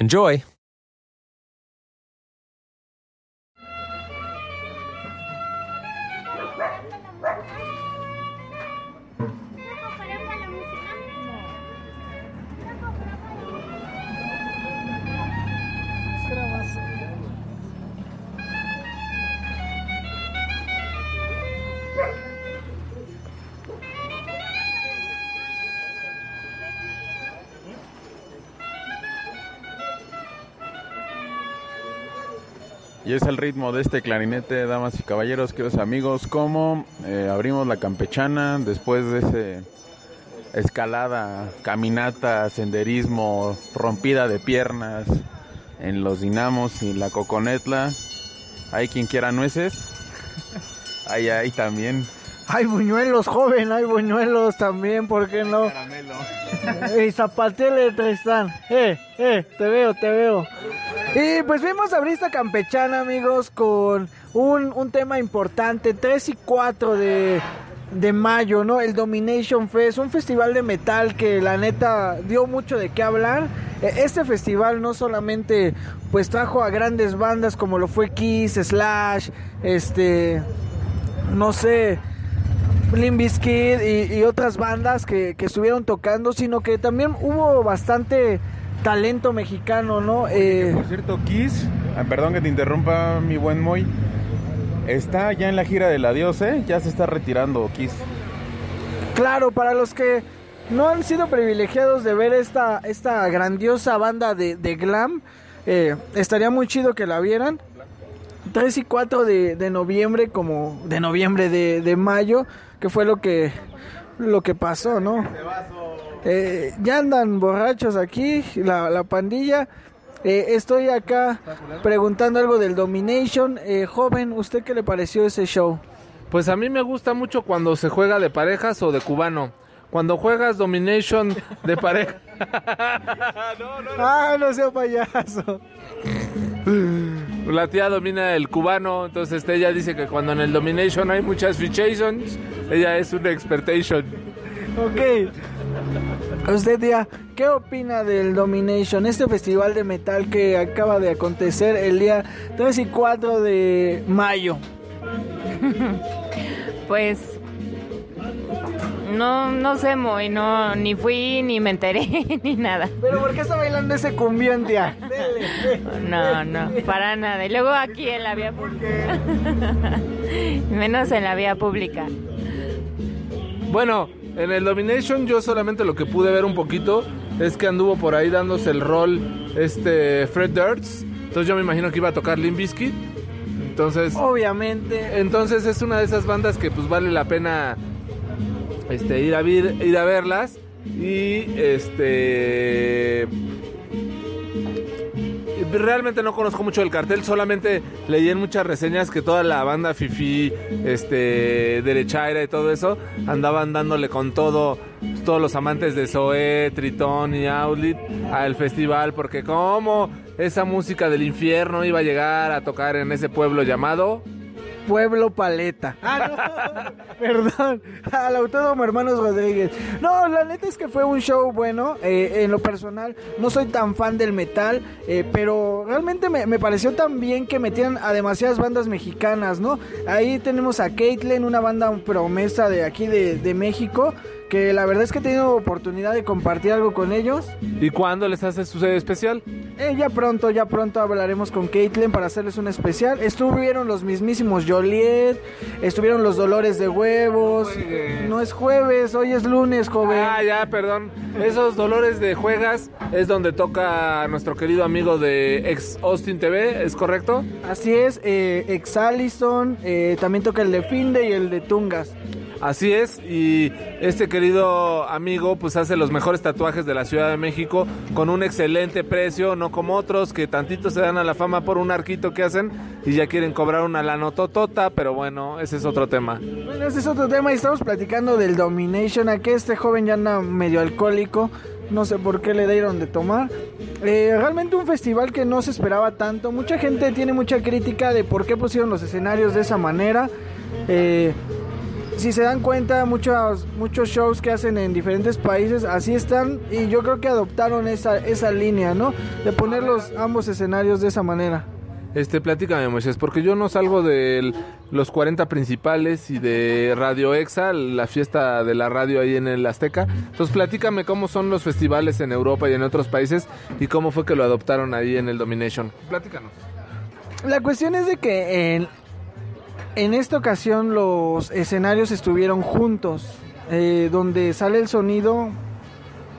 Enjoy! Y es el ritmo de este clarinete, damas y caballeros, queridos amigos, como eh, abrimos la campechana después de ese escalada, caminata, senderismo, rompida de piernas en los dinamos y la coconetla. Hay quien quiera nueces. Hay ahí también. Hay buñuelos, joven, hay buñuelos también, ¿por qué no? Caramelo. Y zapatele, Tristán. Eh, eh, te veo, te veo. Y pues vimos abrir esta campechana, amigos, con un, un tema importante, 3 y 4 de, de mayo, ¿no? El Domination Fest, un festival de metal que la neta dio mucho de qué hablar. Eh, Este festival no solamente pues trajo a grandes bandas como lo fue Kiss, Slash, este, no sé, Limp Bizkit y, y otras bandas que, que estuvieron tocando, sino que también hubo bastante talento mexicano, ¿no? Eh, Por cierto, Kiss, ah, perdón que te interrumpa mi buen Moy, está ya en la gira del adiós, ¿eh? Ya se está retirando Kiss. claro, para los que no han sido privilegiados de ver esta, esta grandiosa banda de, de glam, eh, estaría muy chido que la vieran. 3 y 4 de, de noviembre, como de noviembre de, de mayo, que fue lo que, lo que pasó, ¿no? Eh, ya andan borrachos aquí, la, la pandilla. Eh, estoy acá preguntando algo del Domination. Eh, joven, ¿usted qué le pareció ese show? Pues a mí me gusta mucho cuando se juega de parejas o de cubano. Cuando juegas Domination de pareja. Ah, no sea payaso. La tía domina el cubano, entonces ella dice que cuando en el Domination hay muchas fichations, ella es una expertation. Ok. Usted, tía, ¿qué opina del Domination? Este festival de metal que acaba de acontecer el día 3 y 4 de mayo. Pues no, no sé muy, no, ni fui, ni me enteré, ni nada. ¿Pero por qué está bailando ese cumbión, tía? Dele. No, no, para nada. Y luego aquí en la vía pública. Menos en la vía pública. Bueno, en el Domination yo solamente lo que pude ver un poquito es que anduvo por ahí dándose el rol este Fred Durst. Entonces yo me imagino que iba a tocar Limp Bizkit. Entonces, Obviamente. entonces es una de esas bandas que pues vale la pena este ir a ver, ir a verlas y este realmente no conozco mucho del cartel, solamente leí en muchas reseñas que toda la banda Fifi, este, Derechaira y todo eso andaban dándole con todo, todos los amantes de Zoé, Tritón y Outlet al festival, porque como esa música del infierno iba a llegar a tocar en ese pueblo llamado Pueblo Paleta. Ah, no. Perdón. Al Autódromo Hermanos Rodríguez. No, la neta es que fue un show bueno. eh, en lo personal, no soy tan fan del metal. eh, pero realmente me, me pareció tan bien que metieran a demasiadas bandas mexicanas, ¿no? Ahí tenemos a Caitlyn, una banda promesa de aquí de, de México. Que la verdad es que he tenido oportunidad de compartir algo con ellos. ¿Y cuándo les hace su serie especial? Eh, ya pronto, ya pronto hablaremos con Caitlyn para hacerles un especial. Estuvieron los mismísimos Joliet, estuvieron los Dolores de Huevos. No es jueves, hoy es lunes, joven. Ah, ya, perdón. Esos dolores de juegas es donde toca nuestro querido amigo de ex Austin TV, ¿es correcto? Así es, eh, ex Allison, eh, también toca el de Finde y el de Tungas. Así es, y este querido amigo pues hace los mejores tatuajes de la Ciudad de México con un excelente precio, no como otros que tantito se dan a la fama por un arquito que hacen y ya quieren cobrar una lanototota, pero bueno, ese es otro tema. Bueno, ese es otro tema y estamos platicando del Domination. Aquí este joven ya anda medio alcohólico. No sé por qué le dieron de tomar. Eh, realmente un festival que no se esperaba tanto. Mucha gente tiene mucha crítica de por qué pusieron los escenarios de esa manera. Eh, si se dan cuenta, muchos, muchos shows que hacen en diferentes países así están. Y yo creo que adoptaron esa, esa línea, ¿no? De poner los ambos escenarios de esa manera. Este, platícame, Moisés, porque yo no salgo de los 40 principales y de Radio Exa, la fiesta de la radio ahí en el Azteca. Entonces, platícame cómo son los festivales en Europa y en otros países y cómo fue que lo adoptaron ahí en el Domination. Platícanos. La cuestión es de que en, en esta ocasión los escenarios estuvieron juntos, eh, donde sale el sonido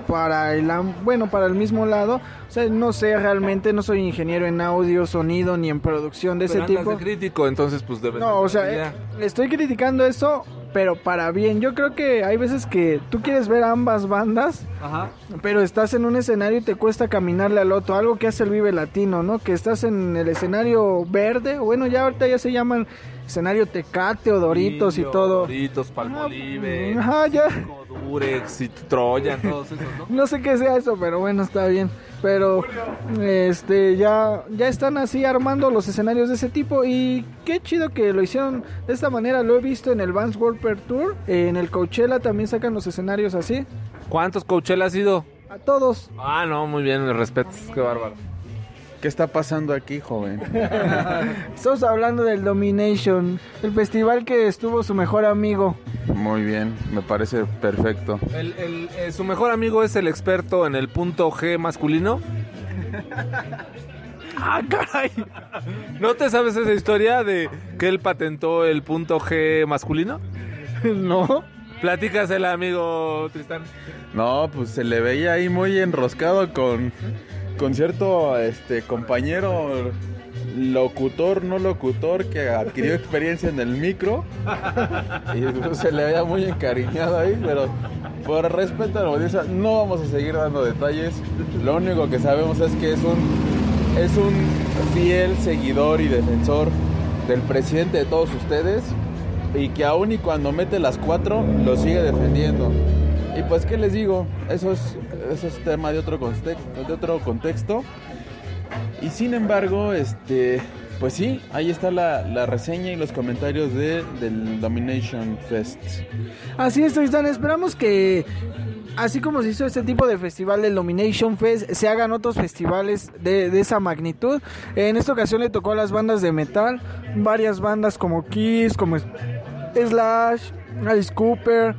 para el bueno para el mismo lado. O sea, no sé realmente, no soy ingeniero en audio, sonido ni en producción de ese Pero tipo. de crítico, entonces pues No, o sea, eh, estoy criticando eso, pero para bien. Yo creo que hay veces que tú quieres ver ambas bandas, Ajá. pero estás en un escenario y te cuesta caminarle al otro, algo que hace el Vive Latino, ¿no? Que estás en el escenario verde, bueno, ya ahorita ya se llaman escenario Tecate o Doritos y Indio, todo. Doritos, Palmolive, Ajá, ya. Durex y Troyan, todos esos, ¿no? No sé qué sea eso, pero bueno, está bien. Pero este ya ya están así armando los escenarios de ese tipo y qué chido que lo hicieron de esta manera. Lo he visto en el Vans World Per Tour, en el Coachella también sacan los escenarios así. ¿Cuántos Coachella has ido? A todos. Ah, no, muy bien, me respetas, qué bárbaro. ¿Qué está pasando aquí, joven? Estamos hablando del Domination, el festival que estuvo su mejor amigo. Muy bien, me parece perfecto. El, el- eh, su mejor amigo es el experto en el punto G masculino. Ah, caray. ¿No te sabes esa historia de que él patentó el punto G masculino? No. Platícasela, amigo Tristán. No, pues se le veía ahí muy enroscado con, con cierto este compañero locutor, no locutor, que adquirió experiencia en el micro. Y pues, se le veía muy encariñado ahí, pero por respeto a la audiencia no vamos a seguir dando detalles. Lo único que sabemos es que es un es un fiel seguidor y defensor del presidente de todos ustedes y que aún y cuando mete las cuatro lo sigue defendiendo. Y pues qué les digo, eso es, eso es tema de otro, conte- de otro contexto. Y sin embargo, este, pues sí, ahí está la, la reseña y los comentarios de, del Domination Fest. Así es, Tristan. Esperamos que, así como se hizo este tipo de festival del Domination Fest, se hagan otros festivales de, de esa magnitud. En esta ocasión le tocó a las bandas de metal, varias bandas como Kiss, como Slash, Alice Cooper.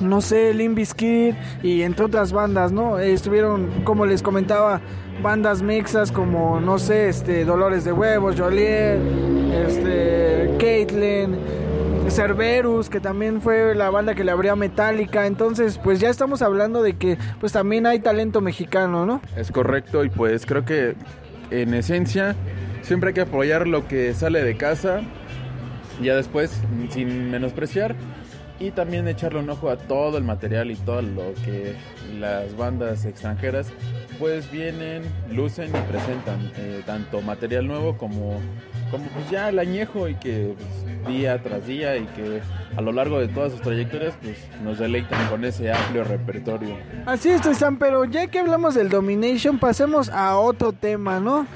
No sé, Limp Bizkit y entre otras bandas, ¿no? Eh, Estuvieron, como les comentaba, bandas mixas como, no sé, este, Dolores de Huevos, Joliet, este, Caitlyn, Cerberus, que también fue la banda que le abrió a Metallica. Entonces, pues ya estamos hablando de que pues también hay talento mexicano, ¿no? Es correcto y pues creo que en esencia siempre hay que apoyar lo que sale de casa, ya después sin menospreciar y también echarle un ojo a todo el material y todo lo que las bandas extranjeras pues vienen, lucen y presentan eh, tanto material nuevo como como pues ya el añejo y que pues, día tras día y que a lo largo de todas sus trayectorias pues nos deleitan con ese amplio repertorio. Así es, Tristan, pero ya que hablamos del Domination, pasemos a otro tema, ¿no?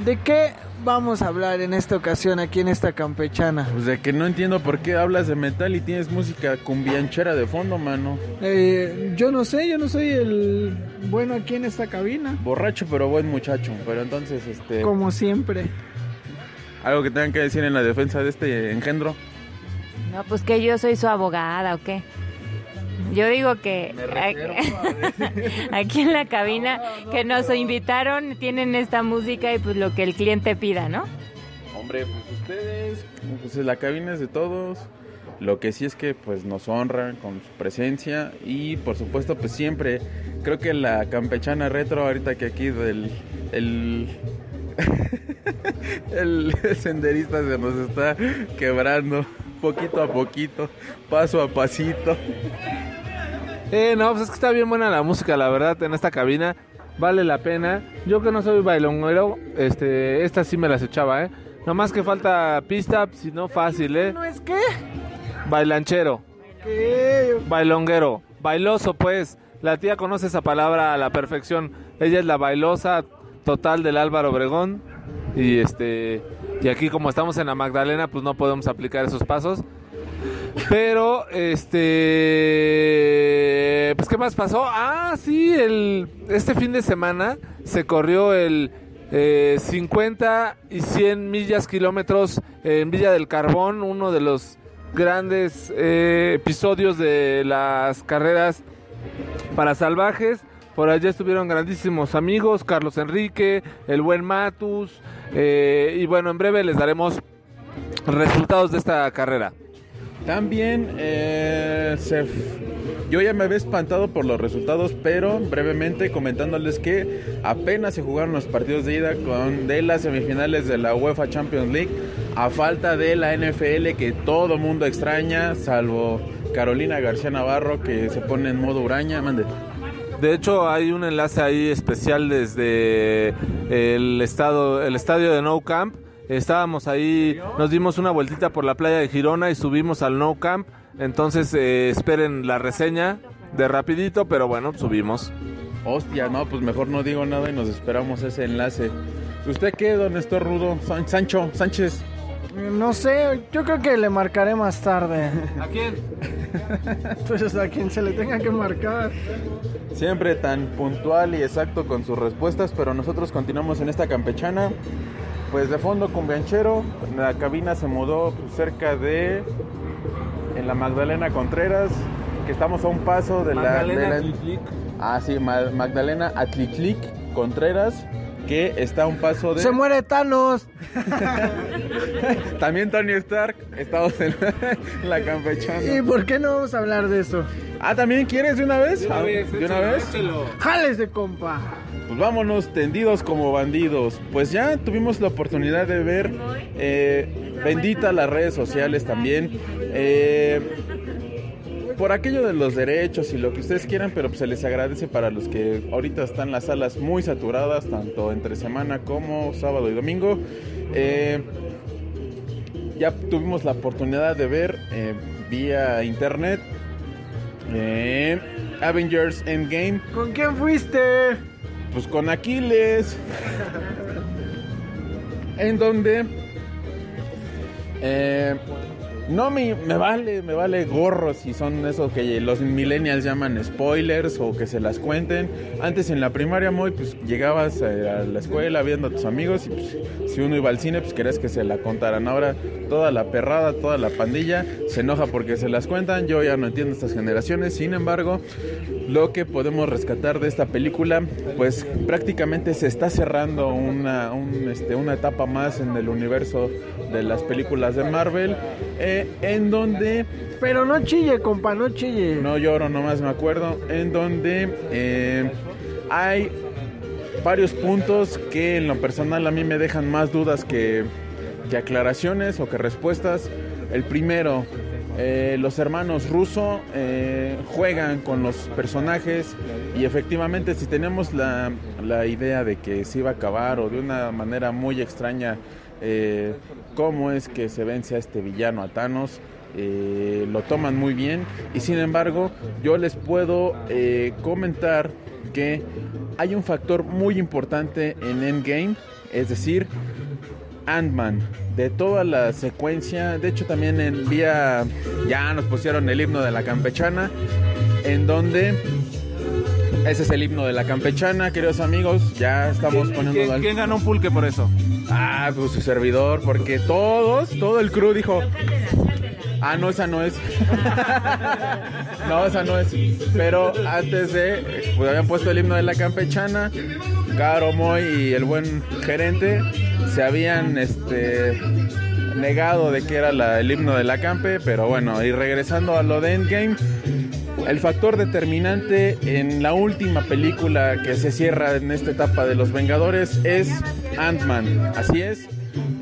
¿De qué vamos a hablar en esta ocasión aquí en esta campechana? Pues de que no entiendo por qué hablas de metal y tienes música cumbianchera de fondo, mano. Eh, yo no sé, yo no soy el bueno aquí en esta cabina, Borracho pero buen muchacho. Pero entonces, este... como siempre. Algo que tengan que decir en la defensa de este engendro. No, pues que yo soy su abogada o qué. Yo digo que aquí en la cabina que nos invitaron tienen esta música y pues lo que el cliente pida, ¿no? Hombre, pues ustedes, pues la cabina es de todos. Lo que sí es que pues nos honran con su presencia y por supuesto pues siempre creo que la campechana retro ahorita que aquí del el el senderista se nos está quebrando poquito a poquito, paso a pasito. Eh, no, pues es que está bien buena la música, la verdad, en esta cabina. Vale la pena. Yo que no soy bailonguero, este, esta sí me las echaba, ¿eh? Nomás que falta pista, si no fácil, ¿eh? ¿No es qué? Bailanchero, ¿Qué? bailonguero, bailoso, pues. La tía conoce esa palabra a la perfección. Ella es la bailosa total del Álvaro Obregón. Y este, y aquí como estamos en la Magdalena, pues no podemos aplicar esos pasos. Pero, este, pues qué más pasó? Ah, sí, el, este fin de semana se corrió el eh, 50 y 100 millas kilómetros en Villa del Carbón, uno de los grandes eh, episodios de las carreras para salvajes. Por allá estuvieron grandísimos amigos, Carlos Enrique, el buen Matus, eh, y bueno, en breve les daremos resultados de esta carrera. También eh, yo ya me había espantado por los resultados, pero brevemente comentándoles que apenas se jugaron los partidos de ida con de las semifinales de la UEFA Champions League a falta de la NFL que todo mundo extraña, salvo Carolina García Navarro que se pone en modo uraña. Mande. De hecho, hay un enlace ahí especial desde el estado, el estadio de No Camp. Estábamos ahí, nos dimos una vueltita por la playa de Girona y subimos al No Camp. Entonces eh, esperen la reseña de rapidito, pero bueno, subimos. Hostia, no, pues mejor no digo nada y nos esperamos ese enlace. ¿Usted qué, don Néstor Rudo? San- Sancho, Sánchez. No sé, yo creo que le marcaré más tarde. ¿A quién? Pues a quien se le tenga que marcar. Siempre tan puntual y exacto con sus respuestas, pero nosotros continuamos en esta campechana. Pues de fondo con Bianchero, la cabina se mudó cerca de en la Magdalena Contreras, que estamos a un paso de la, de la- Ah, sí, Ma- Magdalena Atliclic Contreras, que está a un paso de Se muere Thanos. también Tony Stark, estamos en la campechana. ¿Y por qué no vamos a hablar de eso? Ah, ¿también quieres de una vez? Ah, ¿De una vez? ¡Jálese, compa! Pues vámonos tendidos como bandidos. Pues ya tuvimos la oportunidad de ver eh, bendita las redes sociales también. eh, por aquello de los derechos y lo que ustedes quieran, pero pues se les agradece para los que ahorita están las salas muy saturadas, tanto entre semana como sábado y domingo. Eh, ya tuvimos la oportunidad de ver eh, vía internet eh, Avengers Endgame ¿Con quién fuiste? pues con Aquiles. en donde eh, no me, me vale, me vale gorro si son esos que los millennials llaman spoilers o que se las cuenten. Antes en la primaria muy pues llegabas eh, a la escuela viendo a tus amigos y pues, si uno iba al cine pues querías que se la contaran. Ahora toda la perrada, toda la pandilla se enoja porque se las cuentan. Yo ya no entiendo estas generaciones. Sin embargo, lo que podemos rescatar de esta película, pues prácticamente se está cerrando una, un, este, una etapa más en el universo de las películas de Marvel, eh, en donde, Pero no chille, compa, no chille. no lloro, nomás me acuerdo, en donde eh, hay varios puntos que en lo personal a mí me dejan más dudas que, que aclaraciones o que respuestas. El primero, eh, los hermanos Russo eh, juegan con los personajes y efectivamente si tenemos la, la idea de que se iba a acabar o de una manera muy extraña eh, cómo es que se vence a este villano a Thanos, eh, lo toman muy bien y sin embargo yo les puedo eh, comentar que hay un factor muy importante en Endgame, es decir, Ant-Man, de toda la secuencia, de hecho también en vía, ya nos pusieron el himno de la campechana, en donde, ese es el himno de la campechana, queridos amigos, ya estamos poniendo... ¿Quién, quién ganó un pulque por eso? Ah, pues su servidor, porque todos, todo el crew dijo, Ah, no, esa no es. no, esa no es. Pero antes de, pues habían puesto el himno de la campechana. Caro Moy y el buen gerente se habían este negado de que era la- el himno de la campe, pero bueno, y regresando a lo de Endgame, el factor determinante en la última película que se cierra en esta etapa de los Vengadores es Ant-Man, así es.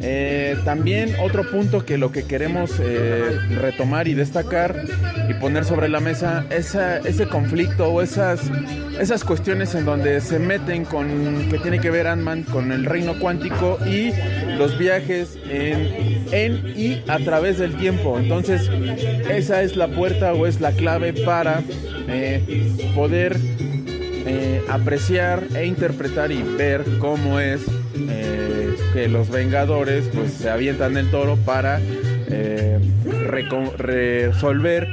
Eh, también otro punto que lo que queremos eh, retomar y destacar y poner sobre la mesa esa, ese conflicto o esas, esas cuestiones en donde se meten con que tiene que ver Ant-Man con el reino cuántico y los viajes en, en y a través del tiempo. Entonces esa es la puerta o es la clave para eh, poder eh, apreciar e interpretar y ver cómo es eh, que los Vengadores pues se avientan el toro para resolver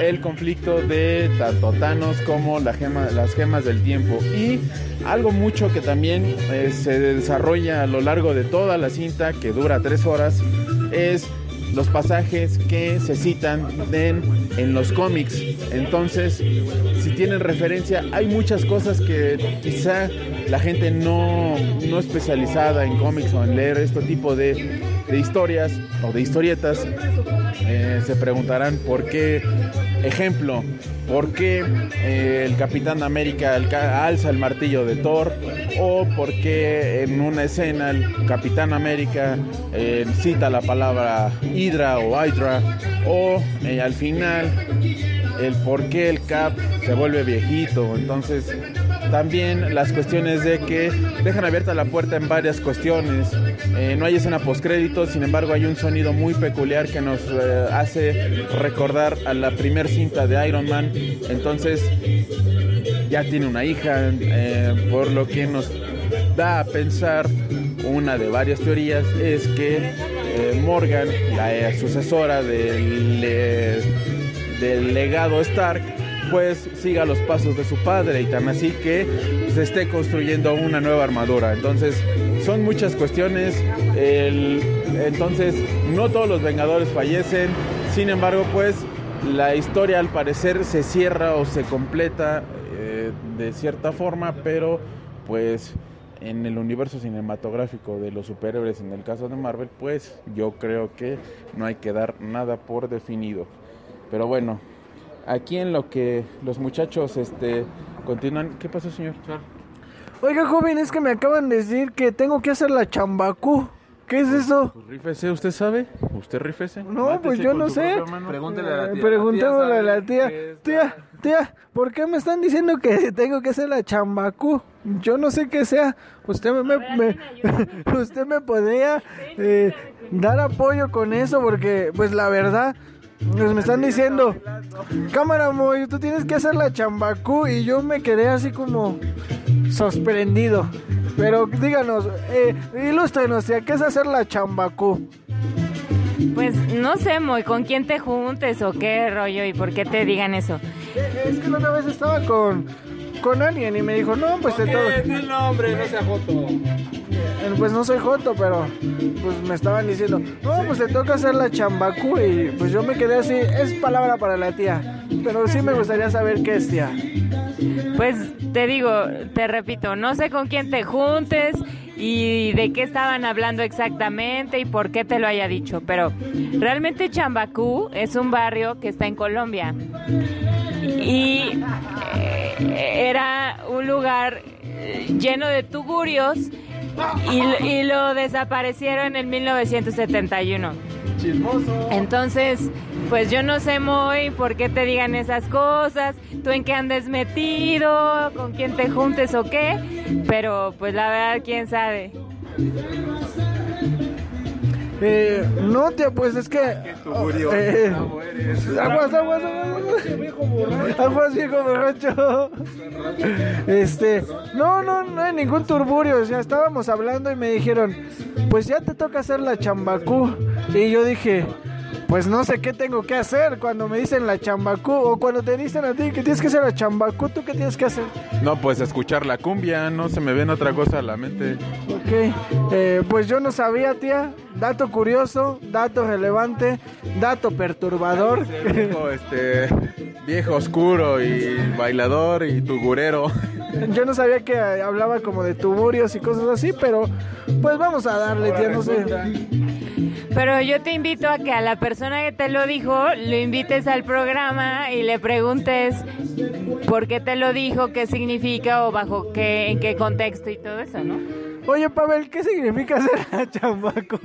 el conflicto de tanto Thanos como la gema, las gemas del tiempo y algo mucho que también se desarrolla a lo largo de toda la cinta que dura tres horas es los pasajes que se citan en, en los cómics. Entonces, si tienen referencia, hay muchas cosas que quizá la gente no, no especializada en cómics o en leer este tipo de, de historias o de historietas, eh, se preguntarán por qué, ejemplo, por qué eh, el Capitán América alza el martillo de Thor o por qué en una escena el Capitán América eh, cita la palabra Hydra o Hydra o eh, al final el por qué el Cap se vuelve viejito. Entonces, también las cuestiones de que dejan abierta la puerta en varias cuestiones. Eh, no hay escena postcrédito, sin embargo, hay un sonido muy peculiar que nos hace recordar a la primer cinta de Iron Man. Entonces, ya tiene una hija, eh, por lo que nos da a pensar una de varias teorías es que eh, Morgan, la eh, sucesora del, del legado Stark, pues siga los pasos de su padre y tan así que se esté construyendo una nueva armadura. Entonces, son muchas cuestiones. Entonces, no todos los Vengadores fallecen. Sin embargo, pues la historia al parecer se cierra o se completa de cierta forma, pero pues en el universo cinematográfico de los superhéroes, en el caso de Marvel, pues yo creo que no hay que dar nada por definido. Pero bueno, aquí en lo que los muchachos este continúan, ¿qué pasó, señor? Oiga, joven, es que me acaban de decir que tengo que hacer la chambacú. ¿Qué es eso? Pues rífese, ¿usted sabe? ¿Usted rífese? No, Mátese pues yo no sé. Pregúntele a la tía. Preguntémosle a la tía. Tía, tía, ¿por qué me están diciendo que tengo que hacer la chambacú? Yo no sé qué sea. Usted me, me- me- usted me podría eh, dar apoyo con eso porque, pues la verdad, pues me están diciendo, cámara Moy, tú tienes que hacer la chambacú y yo me quedé así como sorprendido. Pero díganos, eh, ilústrenos, ¿qué es hacer la chambacú? Pues no sé, Moy, con quién te juntes o qué rollo y por qué te digan eso. Eh, Es que la otra vez estaba con, con alguien y me dijo, no, pues te toca. no el nombre, no sea joto. Eh, Pues no soy joto, pero pues me estaban diciendo, no, pues te toca hacer la chambacú y pues yo me quedé así, es palabra para la tía, pero sí me gustaría saber qué es tía. Pues te digo, te repito, no sé con quién te juntes y de qué estaban hablando exactamente y por qué te lo haya dicho, pero realmente Chambacú es un barrio que está en Colombia y eh, era un lugar eh, lleno de tugurios y, y lo desaparecieron en 1971. Entonces, pues yo no sé muy por qué te digan esas cosas, tú en qué andes metido, con quién te juntes o qué, pero pues la verdad, quién sabe. Eh, no, tía, pues es que... eh, aguas, aguas, aguas, aguas. Aguas, viejo borracho. Este, no, no, no hay ningún turburio. O sea, estábamos hablando y me dijeron, pues ya te toca hacer la chambacú. Y yo dije, pues no sé qué tengo que hacer cuando me dicen la chambacú. O cuando te dicen a ti que tienes que hacer la chambacú, ¿tú qué tienes que hacer? No, pues escuchar la cumbia, no se me ven otra cosa a la mente. Ok, eh, pues yo no sabía, tía. Dato curioso, dato relevante, dato perturbador. Viejo, este, viejo oscuro y bailador y tugurero. Yo no sabía que hablaba como de tuburios y cosas así, pero pues vamos a darle, ya no sé. Pero yo te invito a que a la persona que te lo dijo lo invites al programa y le preguntes por qué te lo dijo, qué significa o bajo qué, en qué contexto y todo eso, ¿no? Oye, Pavel, ¿qué significa ser chambaco?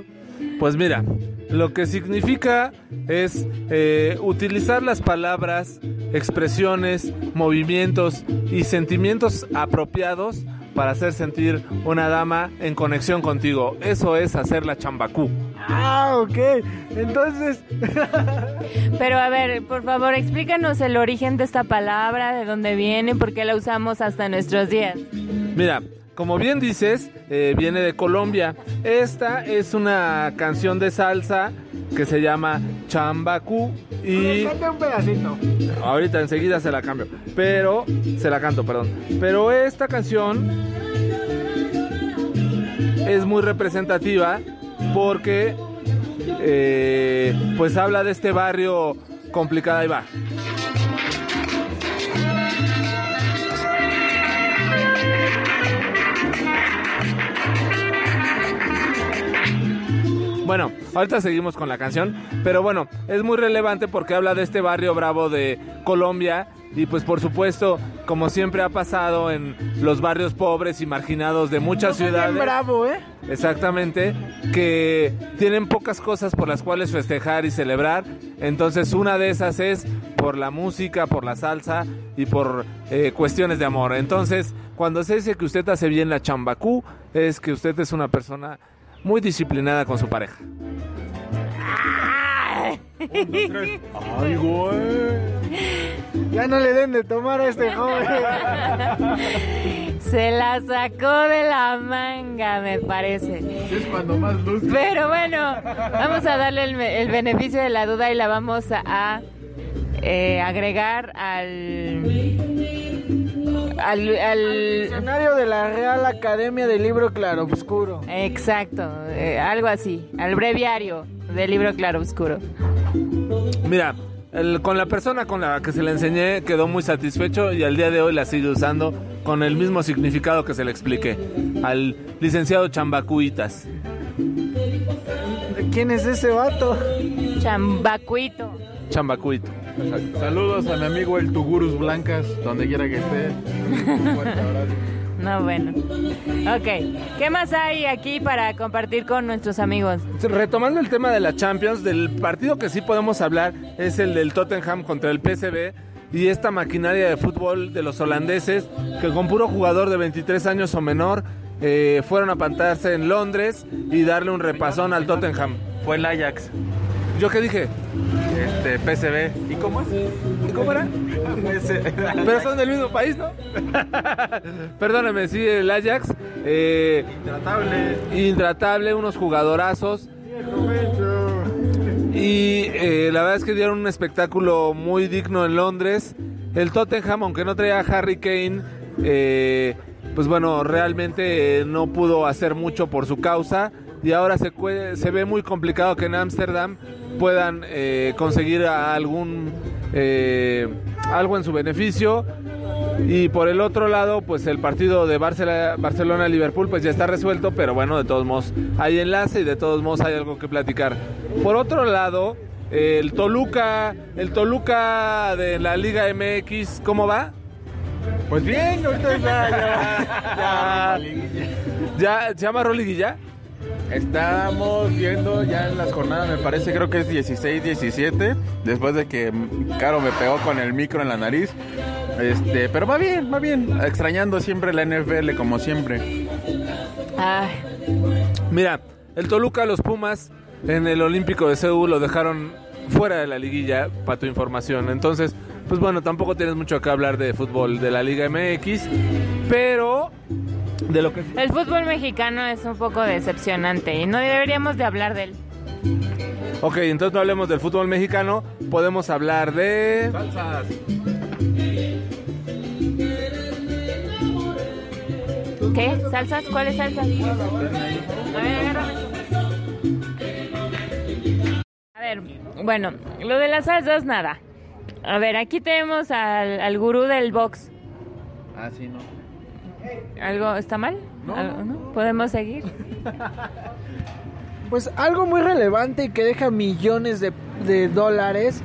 Pues mira, lo que significa es eh, utilizar las palabras, expresiones, movimientos y sentimientos apropiados para hacer sentir una dama en conexión contigo. Eso es hacer la chambacú. Ah, ok. Entonces, Pero a ver, por favor, explícanos el origen de esta palabra, de dónde viene, por qué la usamos hasta nuestros días. Mira, como bien dices, eh, viene de Colombia. Esta es una canción de salsa que se llama Chambacú y un pedacito. ahorita enseguida se la cambio, pero se la canto, perdón. Pero esta canción es muy representativa porque eh, pues habla de este barrio complicado ahí va. Bueno, ahorita seguimos con la canción, pero bueno, es muy relevante porque habla de este barrio bravo de Colombia y pues por supuesto, como siempre ha pasado en los barrios pobres y marginados de muchas Bien ciudades, bravo, ¿eh? exactamente, que tienen pocas cosas por las cuales festejar y celebrar, entonces una de esas es por la música, por la salsa y por eh, cuestiones de amor. Entonces, cuando se dice que usted hace bien la chambacú, es que usted es una persona muy disciplinada con su pareja. Ay, güey. Ya no le den de tomar a este joven. Se la sacó de la manga, me parece. Es cuando más luz. Pero bueno, vamos a darle el, el beneficio de la duda y la vamos a, a, eh, agregar al, al, al- Diccionario de la Real Academia del Libro Claroscuro. Exacto, eh, algo así, al breviario del libro Claro Oscuro. Mira, el- con la persona con la que se le enseñé quedó muy satisfecho y al día de hoy la sigue usando con el mismo significado que se le expliqué al licenciado Chambacuitas. ¿Quién es ese vato? Chambacuito. Chambacuito. Saludos a mi amigo el Tugurus Blancas, donde quiera que esté. Un fuerte abrazo. No, bueno. Ok, ¿qué más hay aquí para compartir con nuestros amigos? Retomando el tema de la Champions, del partido que sí podemos hablar es el del Tottenham contra el PSV y esta maquinaria de fútbol de los holandeses que con puro jugador de 23 años o menor eh, fueron a pantarse en Londres y darle un repasón al Tottenham. Fue el Ajax, ¿Yo qué dije? este, PCB. ¿Y cómo es? ¿Y cómo era? Pero son del mismo país, ¿no? Perdóname, sí, el Ajax. eh, Intratable. intratable, unos jugadorazos. Y eh, la verdad es que dieron un espectáculo muy digno en Londres. El Tottenham, aunque no traía a Harry Kane, eh, pues bueno, realmente no pudo hacer mucho por su causa. Y ahora se, se ve muy complicado que en Ámsterdam puedan eh, conseguir algún eh, algo en su beneficio. Y por el otro lado, pues el partido de Barcelona-Liverpool pues ya está resuelto, pero bueno, de todos modos hay enlace y de todos modos hay algo que platicar. Por otro lado, el Toluca, el Toluca de la Liga MX, ¿cómo va? Pues bien, ahorita ya, ya, ya, ¿Ya se llama Roliguilla? Estamos viendo ya en las jornadas, me parece, creo que es 16-17, después de que Caro me pegó con el micro en la nariz. Este, pero va bien, va bien, extrañando siempre la NFL como siempre. Ay, Mira, el Toluca, los Pumas, en el Olímpico de Seúl lo dejaron fuera de la liguilla, para tu información. Entonces, pues bueno, tampoco tienes mucho que hablar de fútbol de la Liga MX, pero de lo que... el fútbol mexicano es un poco decepcionante y no deberíamos de hablar de él. Ok, entonces no hablemos del fútbol mexicano, podemos hablar de... Salsas. ¿Qué? ¿Salsas? ¿Cuáles salsas? A ver, agárrame. Bueno, lo de las salsas, nada. A ver, aquí tenemos al, al gurú del box. Ah, sí, no. ¿Algo está mal? ¿Algo, no? ¿Podemos seguir? Pues algo muy relevante y que deja millones de, de dólares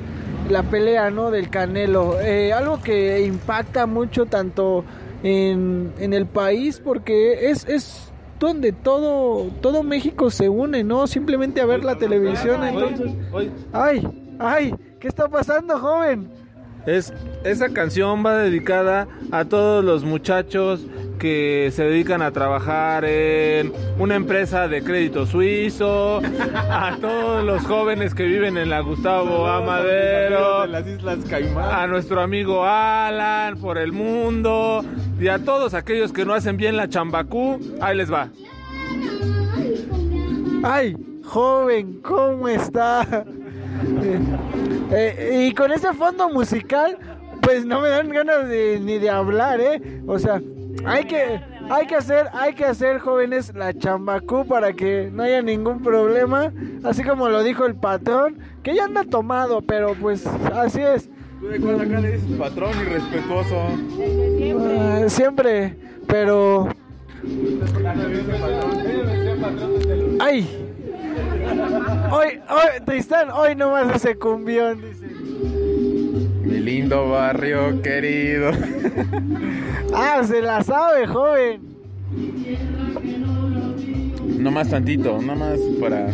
la pelea, ¿no? Del Canelo. Eh, algo que impacta mucho tanto en, en el país porque es, es donde todo, todo México se une, ¿no? Simplemente a ver la televisión, entonces... ¡Ay! ¡Ay! ¿Qué está pasando, joven? Es, esa canción va dedicada a todos los muchachos que se dedican a trabajar en una empresa de crédito suizo, a todos los jóvenes que viven en la Gustavo Amadero, De las Islas Caimán. a nuestro amigo Alan por el mundo y a todos aquellos que no hacen bien la chambacú, ahí les va. ¡Ay! Joven, ¿cómo está? Eh, y con ese fondo musical, pues no me dan ganas de, ni de hablar, ¿eh? O sea, hay que, hay que hacer, hay que hacer, jóvenes, la chambacú para que no haya ningún problema. Así como lo dijo el patrón, que ya anda tomado, pero pues así es. Tú de cuando acá le dices patrón y respetuoso. Ah, siempre, pero... ¡Ay! Hoy, hoy, Tristán, hoy nomás ese cumbión, dice. Mi lindo barrio querido. Ah, se la sabe, joven. No más tantito, nada más para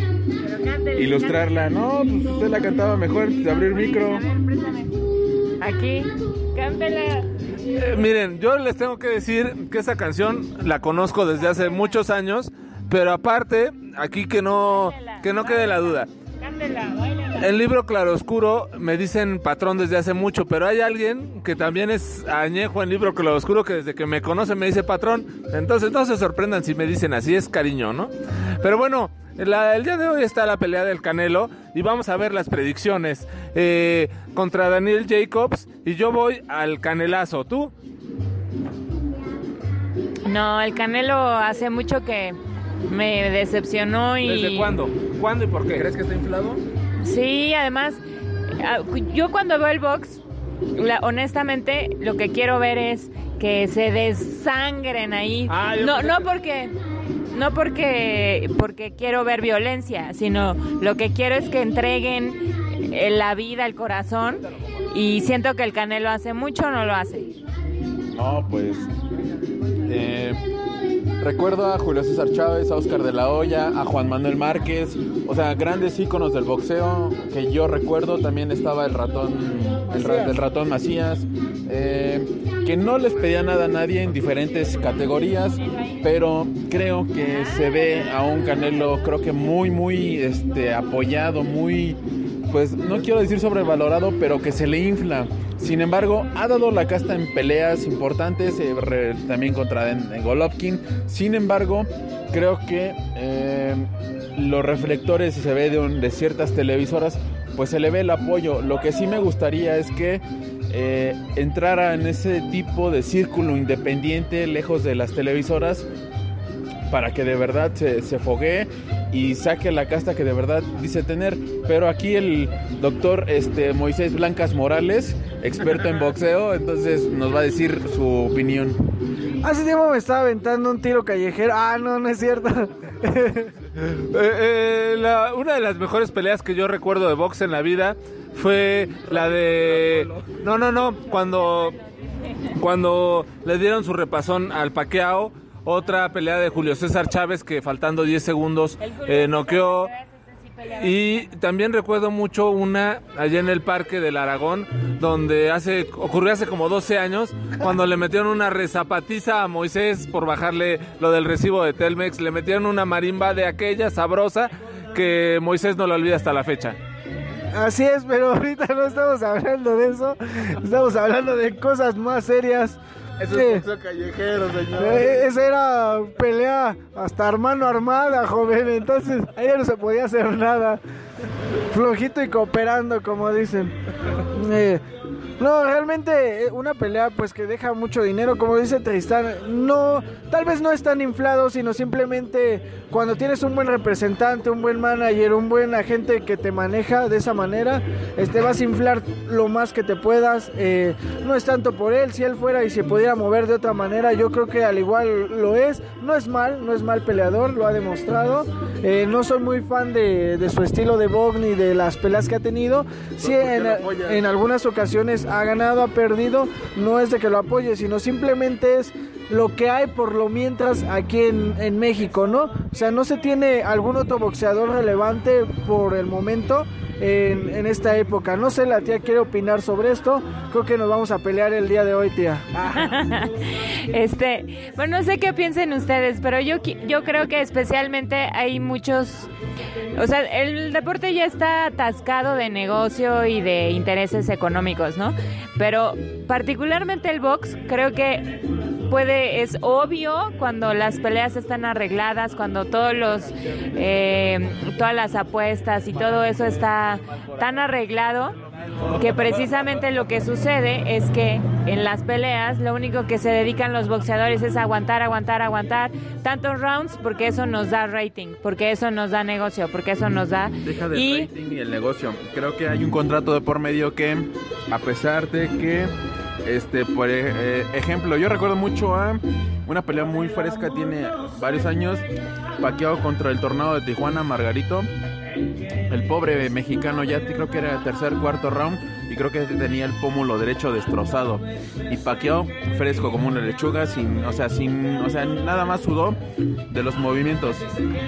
ilustrarla. No, pues usted la cantaba mejor, abrió el micro. Aquí, cántela. Eh, miren, yo les tengo que decir que esa canción la conozco desde hace muchos años, pero aparte, aquí que no, que no quede la duda. El libro Claroscuro me dicen patrón desde hace mucho, pero hay alguien que también es añejo en libro Claroscuro que desde que me conoce me dice patrón. Entonces no se sorprendan si me dicen así, es cariño, ¿no? Pero bueno, la- el día de hoy está la pelea del Canelo y vamos a ver las predicciones eh, contra Daniel Jacobs y yo voy al Canelazo. ¿Tú? No, el Canelo hace mucho que me decepcionó y... ¿Desde cuándo? ¿Cuándo y por qué? ¿Crees que está inflado? Sí, además, ah, yo cuando veo el box, la- honestamente, lo que quiero ver es que se desangren ahí. Ah, no, pensé no que- porque, no porque, porque quiero ver violencia, sino lo que quiero es que entreguen eh, la vida, el corazón. Y siento que el Canelo hace mucho, o no lo hace. No, pues. eh, recuerdo a Julio César Chávez, a Oscar de la Hoya, a Juan Manuel Márquez, o sea, grandes íconos del boxeo que yo recuerdo. También estaba el ratón, el, ra- el ratón Macías, eh, que no les pedía nada a nadie en diferentes categorías, pero creo que se ve a un Canelo, creo que muy, muy este, apoyado, muy pues no quiero decir sobrevalorado, pero que se le infla. Sin embargo, ha dado la casta en peleas importantes, eh, también contra Den Golovkin. Sin embargo, creo que eh, los reflectores, se ve de, un- de ciertas televisoras, pues se le ve el apoyo. Lo que sí me gustaría es que eh, entrara en ese tipo de círculo independiente, lejos de las televisoras, para que de verdad se, se foguee y saque la casta que de verdad dice tener. Pero aquí el doctor este, Moisés Blancas Morales, experto en boxeo, entonces nos va a decir su opinión. Hace tiempo me estaba aventando un tiro callejero. Ah, no, no es cierto. Eh, eh, la- una de las mejores peleas que yo recuerdo de box en la vida fue la de... No, no, no, cuando, cuando le dieron su repasón al Paqueao, otra pelea de Julio César Chávez que faltando 10 segundos eh, noqueó. Y también recuerdo mucho una allá en el parque del Aragón, donde hace, ocurrió hace como 12 años, cuando le metieron una rezapatiza a Moisés por bajarle lo del recibo de Telmex, le metieron una marimba de aquella sabrosa que Moisés no la olvida hasta la fecha. Así es, pero ahorita no estamos hablando de eso. Estamos hablando de cosas más serias. Eso es boxeo callejero, señor. Eh, Esa era pelea hasta hermano armada, joven. Entonces, ahí no se podía hacer nada. Flojito y cooperando, como dicen. Eh, No, realmente eh, una pelea pues que deja mucho dinero, como dice Tristán, no, tal vez no es tan inflado, sino simplemente cuando tienes un buen representante, un buen manager, un buen agente que te maneja de esa manera, este vas a inflar lo más que te puedas. eh, no es tanto por él, si él fuera y se pudiera mover de otra manera, yo creo que al igual lo es. No es mal, no es mal peleador, lo ha demostrado. Eh, no soy muy fan de, de su estilo de box ni de las peleas que ha tenido. Sí, en, en algunas ocasiones ha ganado, ha perdido. No es de que lo apoye, sino simplemente es lo que hay por lo mientras aquí en, en México, ¿no? O sea, no se tiene algún otro boxeador relevante por el momento en, en esta época. No sé, la tía quiere opinar sobre esto. Creo que nos vamos a pelear el día de hoy, tía. Este, bueno, no sé qué piensen ustedes, pero yo, yo creo que especialmente hay muchos, o sea, el deporte ya está atascado de negocio y de intereses económicos, ¿no? Pero particularmente el box, creo que puede, es obvio cuando las peleas están arregladas, cuando todos los, eh, todas las apuestas y todo eso está tan arreglado que precisamente lo que sucede es que en las peleas lo único que se dedican los boxeadores es aguantar, aguantar, aguantar tantos rounds porque eso nos da rating, porque eso nos da negocio, porque eso nos da Deja del y rating y el negocio. Creo que hay un contrato de por medio que, a pesar de que, este, por eh, ejemplo, yo recuerdo mucho a una pelea muy fresca, tiene varios años, Paqueado contra el Tornado de Tijuana, Margarito. El pobre mexicano ya creo que era el tercer, cuarto round y creo que tenía el pómulo derecho destrozado. Y Paqueado fresco como una lechuga, sin, o sea, sin, o sea, nada más sudó de los movimientos.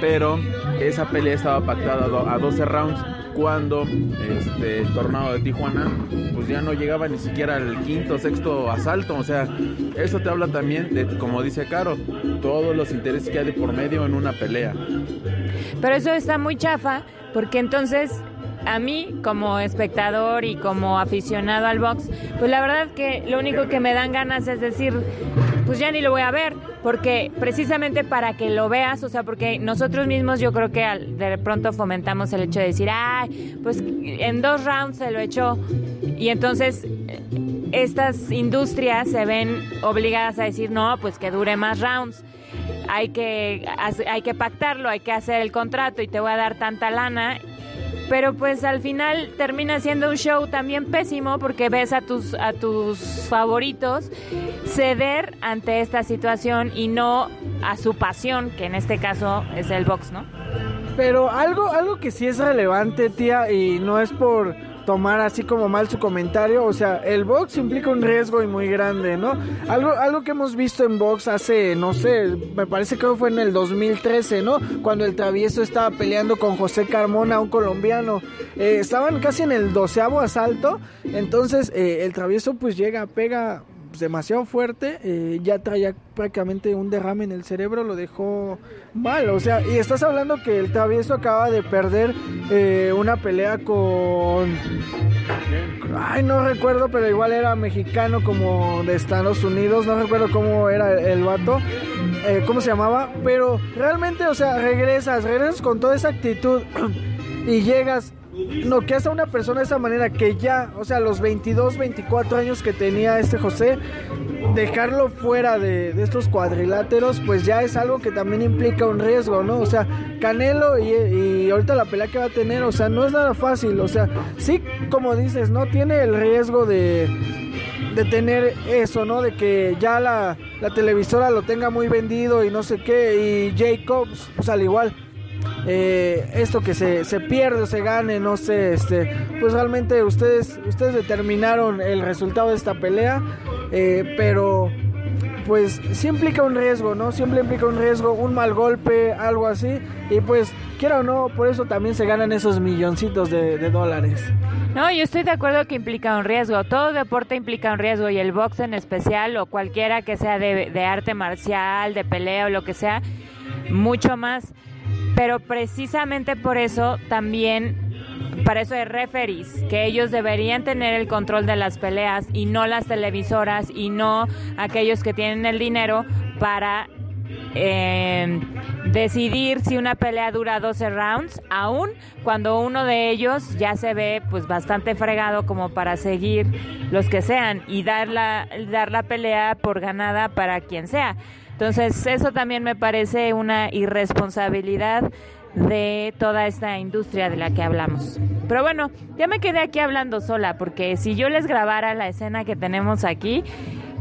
Pero esa pelea estaba pactada a 12 rounds cuando este el tornado de Tijuana pues ya no llegaba ni siquiera al quinto sexto asalto o sea eso te habla también de como dice Caro todos los intereses que hay de por medio en una pelea pero eso está muy chafa porque entonces a mí como espectador y como aficionado al box, pues la verdad que lo único que me dan ganas es decir, pues ya ni lo voy a ver, porque precisamente para que lo veas, o sea, porque nosotros mismos yo creo que de pronto fomentamos el hecho de decir, ay, pues en dos rounds se lo echó, y entonces eh, estas industrias se ven obligadas a decir, no, pues que dure más rounds hay que, hay que pactarlo, hay que hacer el contrato y te voy a dar tanta lana. Pero pues al final termina siendo un show también pésimo porque ves a tus, a tus favoritos ceder ante esta situación y no a su pasión, que en este caso es el box, ¿no? Pero algo, algo que sí es relevante, tía, y no es por tomar así como mal su comentario, o sea, el box implica un riesgo y muy grande, ¿no? Algo, algo que hemos visto en box hace, no sé, me parece que fue en el 2013, ¿no? Cuando el travieso estaba peleando con José Carmona, un colombiano. Eh, estaban casi en el doceavo asalto, entonces eh, el travieso pues llega, pega pues, demasiado fuerte, eh, ya traía prácticamente un derrame en el cerebro, lo dejó mal, o sea, y estás hablando que el travieso acaba de perder eh, una pelea con... Ay, no recuerdo, pero igual era mexicano como de Estados Unidos, no recuerdo cómo era el vato, eh, cómo se llamaba, pero realmente, o sea, regresas, regresas con toda esa actitud y llegas noqueas a una persona de esa manera que ya, o sea, los 22, 24 años que tenía este José, dejarlo fuera de, estos cuadriláteros, pues ya es algo que también implica un riesgo, ¿no? O sea, Canelo y, y ahorita la pelea que va a tener, o sea, no es nada fácil, o sea, sí, como dices, ¿no? Tiene el riesgo de de tener eso, ¿no? De que ya la, la televisora lo tenga muy vendido y no sé qué. Y Jacobs, pues al igual. Eh, esto que se, se pierde o se gane, no sé, este, pues realmente ustedes, ustedes determinaron el resultado de esta pelea, eh, pero pues sí implica un riesgo, ¿no? Siempre implica un riesgo, un mal golpe, algo así, y pues quiera o no, por eso también se ganan esos milloncitos de, de dólares. No, yo estoy de acuerdo que implica un riesgo. Todo deporte implica un riesgo y el box en especial o cualquiera que sea de, de arte marcial, de pelea o lo que sea, mucho más. Pero precisamente por eso también, para eso hay referees, que ellos deberían tener el control de las peleas y no las televisoras y no aquellos que tienen el dinero para eh, decidir si una pelea dura 12 rounds, aún cuando uno de ellos ya se ve pues bastante fregado como para seguir los que sean y dar la, dar la pelea por ganada para quien sea. Entonces eso también me parece una irresponsabilidad de toda esta industria de la que hablamos. Pero bueno, ya me quedé aquí hablando sola, porque si yo les grabara la escena que tenemos aquí,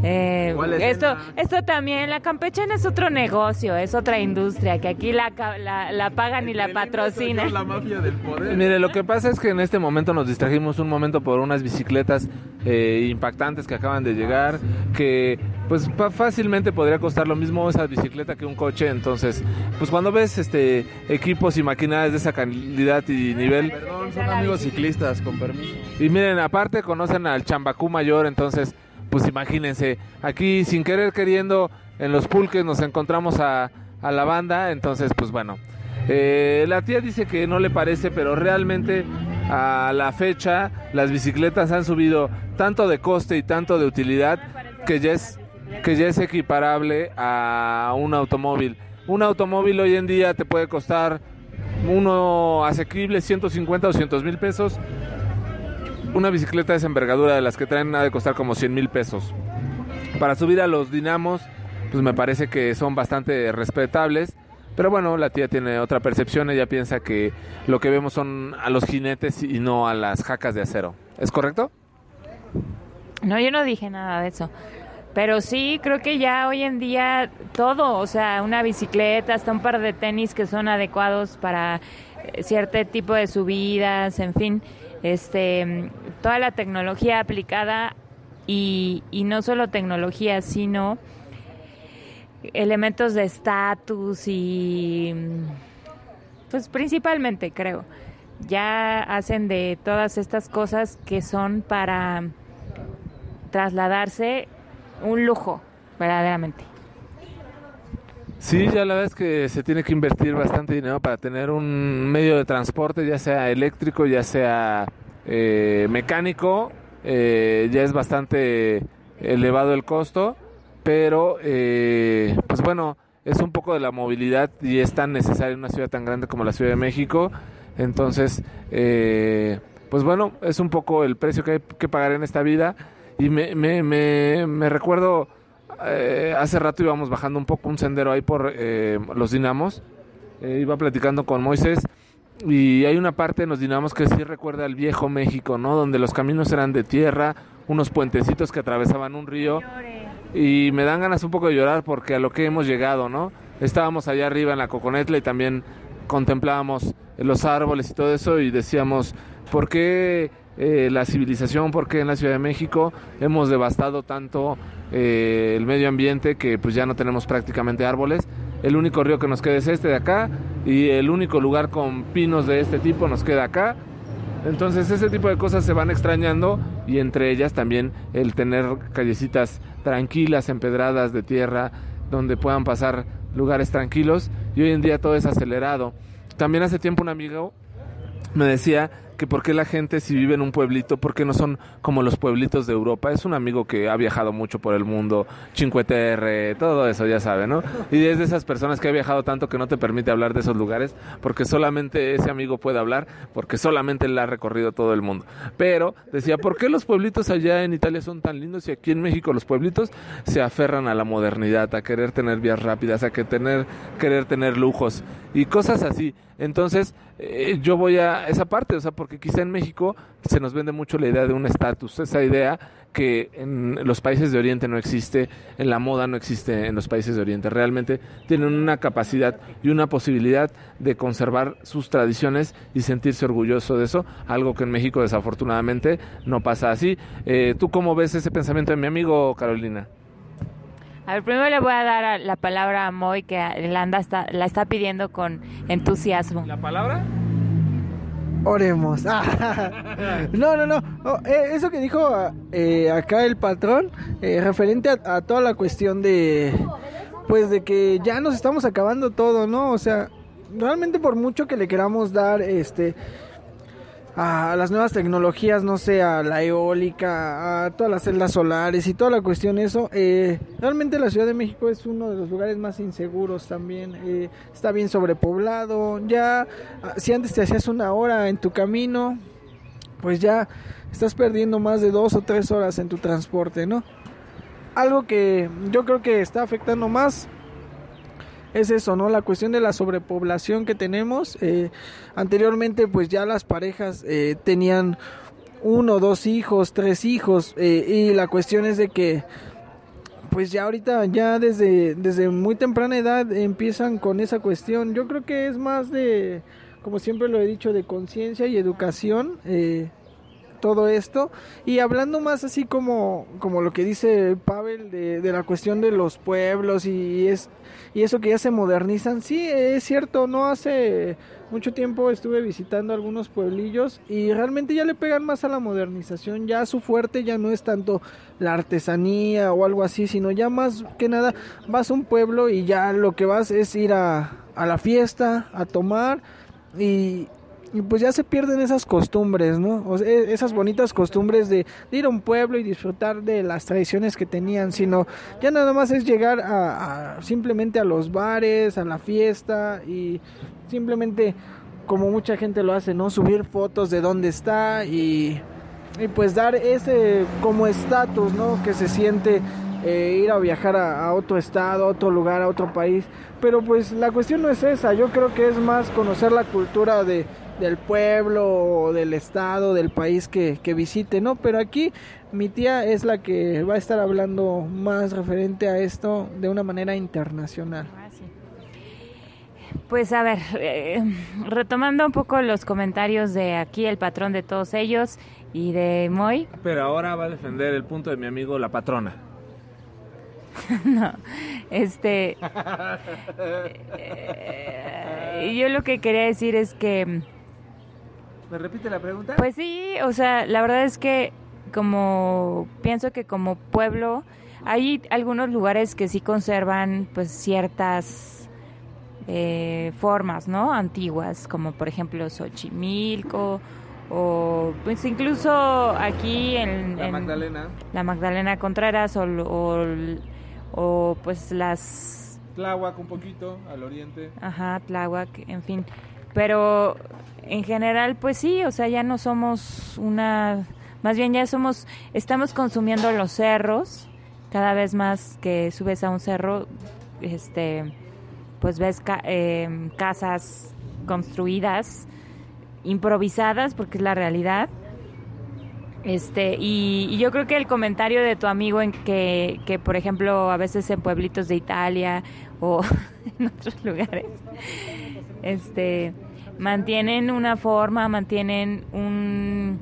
eh, esto, esto también, la campechana es otro negocio, es otra industria, que aquí la, la, la pagan y la patrocinan. La mafia del poder. Mire, lo que pasa es que en este momento nos distrajimos un momento por unas bicicletas eh, impactantes que acaban de llegar, que pues fácilmente podría costar lo mismo esa bicicleta que un coche, entonces, pues cuando ves este equipos y maquinarias de esa calidad y nivel... Perdón, son amigos ciclistas, con permiso. Y miren, aparte conocen al Chambacú Mayor, entonces pues imagínense, aquí sin querer queriendo en los pulques nos encontramos a, a la banda, entonces pues bueno. Eh, la tía dice que no le parece, pero realmente a la fecha las bicicletas han subido tanto de coste y tanto de utilidad que ya es, que ya es equiparable a un automóvil. Un automóvil hoy en día te puede costar uno asequible 150 o 200 mil pesos una bicicleta de envergadura de las que traen ha de costar como 100 mil pesos. Para subir a los dinamos, pues me parece que son bastante respetables. Pero bueno, la tía tiene otra percepción, ella piensa que lo que vemos son a los jinetes y no a las jacas de acero. ¿Es correcto? No, yo no dije nada de eso. Pero sí, creo que ya hoy en día todo, o sea, una bicicleta, hasta un par de tenis que son adecuados para eh, cierto tipo de subidas, en fin este, toda la tecnología aplicada y, no solo tecnología, sino elementos de estatus y pues principalmente creo ya hacen de todas estas cosas que son para trasladarse un lujo verdaderamente. Sí, ya la verdad es que se tiene que invertir bastante dinero para tener un medio de transporte, ya sea eléctrico, ya sea eh, mecánico. Eh, ya es bastante elevado el costo, pero eh, pues bueno, es un poco de la movilidad y es tan necesaria en una ciudad tan grande como la Ciudad de México. Entonces, pues bueno, es un poco el precio que hay que pagar en esta vida. Y me, me, me, me recuerdo eh, hace rato íbamos bajando un poco un sendero ahí por eh, los dinamos. Eh, iba platicando con Moisés y hay una parte en los dinamos que sí recuerda al viejo México, ¿no? Donde los caminos eran de tierra, unos puentecitos que atravesaban un río. Y me dan ganas un poco de llorar porque a lo que hemos llegado, ¿no? Estábamos allá arriba en la Coconetla y también contemplábamos los árboles y todo eso y decíamos, ¿por qué la civilización, por qué en la Ciudad de México hemos devastado tanto eh, el medio ambiente que pues ya no tenemos prácticamente árboles. El único río que nos queda es este de acá y el único lugar con pinos de este tipo nos queda acá. Entonces ese tipo de cosas se van extrañando y entre ellas también el tener callecitas tranquilas, empedradas de tierra, donde puedan pasar lugares tranquilos y hoy en día todo es acelerado. También hace tiempo un amigo me decía que por qué la gente si vive en un pueblito, por qué no son como los pueblitos de Europa. Es un amigo que ha viajado mucho por el mundo, 5TR, todo eso ya sabe, ¿no? Y es de esas personas que ha viajado tanto que no te permite hablar de esos lugares, porque solamente ese amigo puede hablar, porque solamente él ha recorrido todo el mundo. Pero decía, ¿por qué los pueblitos allá en Italia son tan lindos y aquí en México los pueblitos se aferran a la modernidad, a querer tener vías rápidas, a que tener, querer tener lujos y cosas así? Entonces, eh, yo voy a esa parte, o sea, porque quizá en México se nos vende mucho la idea de un estatus, esa idea que en los países de Oriente no existe, en la moda no existe en los países de Oriente. Realmente tienen una capacidad y una posibilidad de conservar sus tradiciones y sentirse orgulloso de eso, algo que en México desafortunadamente no pasa así. Eh, ¿Tú cómo ves ese pensamiento de mi amigo Carolina? A ver, primero le voy a dar la palabra a Moy, que la, anda está, la está pidiendo con entusiasmo. ¿La palabra? Oremos. no, no, no. Oh, eh, eso que dijo eh, acá el patrón, eh, referente a, toda la cuestión de, pues de que ya nos estamos acabando todo, ¿no? O sea, realmente por mucho que le queramos dar, este, a las nuevas tecnologías, no sé, a la eólica, a todas las celdas solares y toda la cuestión eso, eh, realmente la Ciudad de México es uno de los lugares más inseguros también, eh, está bien sobrepoblado, ya ah, si antes te hacías una hora en tu camino, pues ya estás perdiendo más de dos o tres horas en tu transporte, ¿no? Algo que yo creo que está afectando más es eso, ¿no? La cuestión de la sobrepoblación que tenemos. Eh, anteriormente, pues ya las parejas eh, tenían uno, dos hijos, tres hijos, eh, y la cuestión es de que, pues ya ahorita, ya desde, desde muy temprana edad empiezan con esa cuestión. Yo creo que es más de, como siempre lo he dicho, de conciencia y educación. Eh, todo esto y hablando más así como como lo que dice Pavel de, de la cuestión de los pueblos y es y eso que ya se modernizan. Sí es cierto no hace mucho tiempo estuve visitando algunos pueblillos y realmente ya le pegan más a la modernización ya su fuerte ya no es tanto la artesanía o algo así sino ya más que nada vas a un pueblo y ya lo que vas es ir a, a la fiesta a tomar y, y pues ya se pierden esas costumbres, ¿no? O sea, e- esas bonitas costumbres de, ir a un pueblo y disfrutar de las tradiciones que tenían, sino ya nada más es llegar a, a simplemente a los bares, a la fiesta y simplemente como mucha gente lo hace, ¿no? Subir fotos de dónde está y, y pues dar ese como estatus, ¿no? Que se siente eh, ir a viajar a, a otro estado, a otro lugar, a otro país. Pero pues la cuestión no es esa, yo creo que es más conocer la cultura de, del pueblo, del estado, del país que, que visite, ¿no? Pero aquí mi tía es la que va a estar hablando más referente a esto de una manera internacional. Ah, sí. Pues a ver, eh, retomando un poco los comentarios de aquí, el patrón de todos ellos y de Moy, Pero ahora va a defender el punto de mi amigo la patrona. no, este, eh, yo lo que quería decir es que, ¿Me repite la pregunta? pues sí, o sea, la verdad es que como pienso que como pueblo hay algunos lugares que sí conservan pues ciertas eh, formas, ¿no? Antiguas, como por ejemplo Xochimilco o pues incluso aquí en, la en- Magdalena. la Magdalena Contreras o, o, o, pues las Tláhuac un poquito al oriente. Ajá, Tláhuac, en fin. Pero en general, pues sí, o sea, ya no somos una... Más bien ya somos... Estamos consumiendo los cerros. Cada vez más que subes a un cerro, este, pues ves em, casas construidas, improvisadas, porque es la realidad. Este, y, y yo creo que el comentario de tu amigo en que, que, por ejemplo, a veces en pueblitos de Italia o en otros lugares, este, mantienen una forma, mantienen un,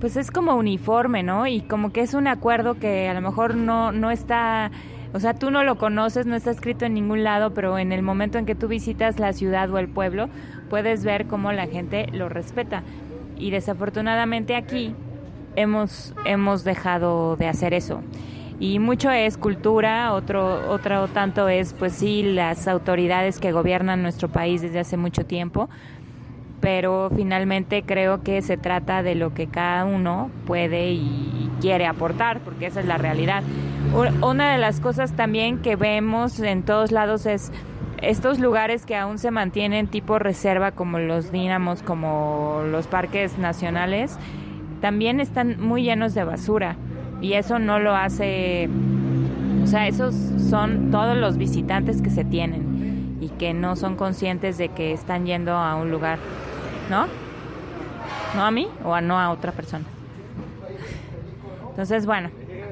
pues es como uniforme, ¿no? Y como que es un acuerdo que a lo mejor no, no está, o sea, tú no lo conoces, no está escrito en ningún lado, pero en el momento en que tú visitas la ciudad o el pueblo, puedes ver cómo la gente lo respeta. Y desafortunadamente aquí hemos, hemos dejado de hacer eso. Y mucho es cultura, otro, otro tanto es, pues sí, las autoridades que gobiernan nuestro país desde hace mucho tiempo, pero finalmente creo que se trata de lo que cada uno puede y quiere aportar, porque esa es la realidad. Una de las cosas también que vemos en todos lados es estos lugares que aún se mantienen tipo reserva, como los dínamos, como los parques nacionales, también están muy llenos de basura y eso no lo hace, o sea, esos son todos los visitantes que se tienen y que no son conscientes de que están yendo a un lugar, ¿no? ¿No a mí o a no a otra persona? Entonces, bueno,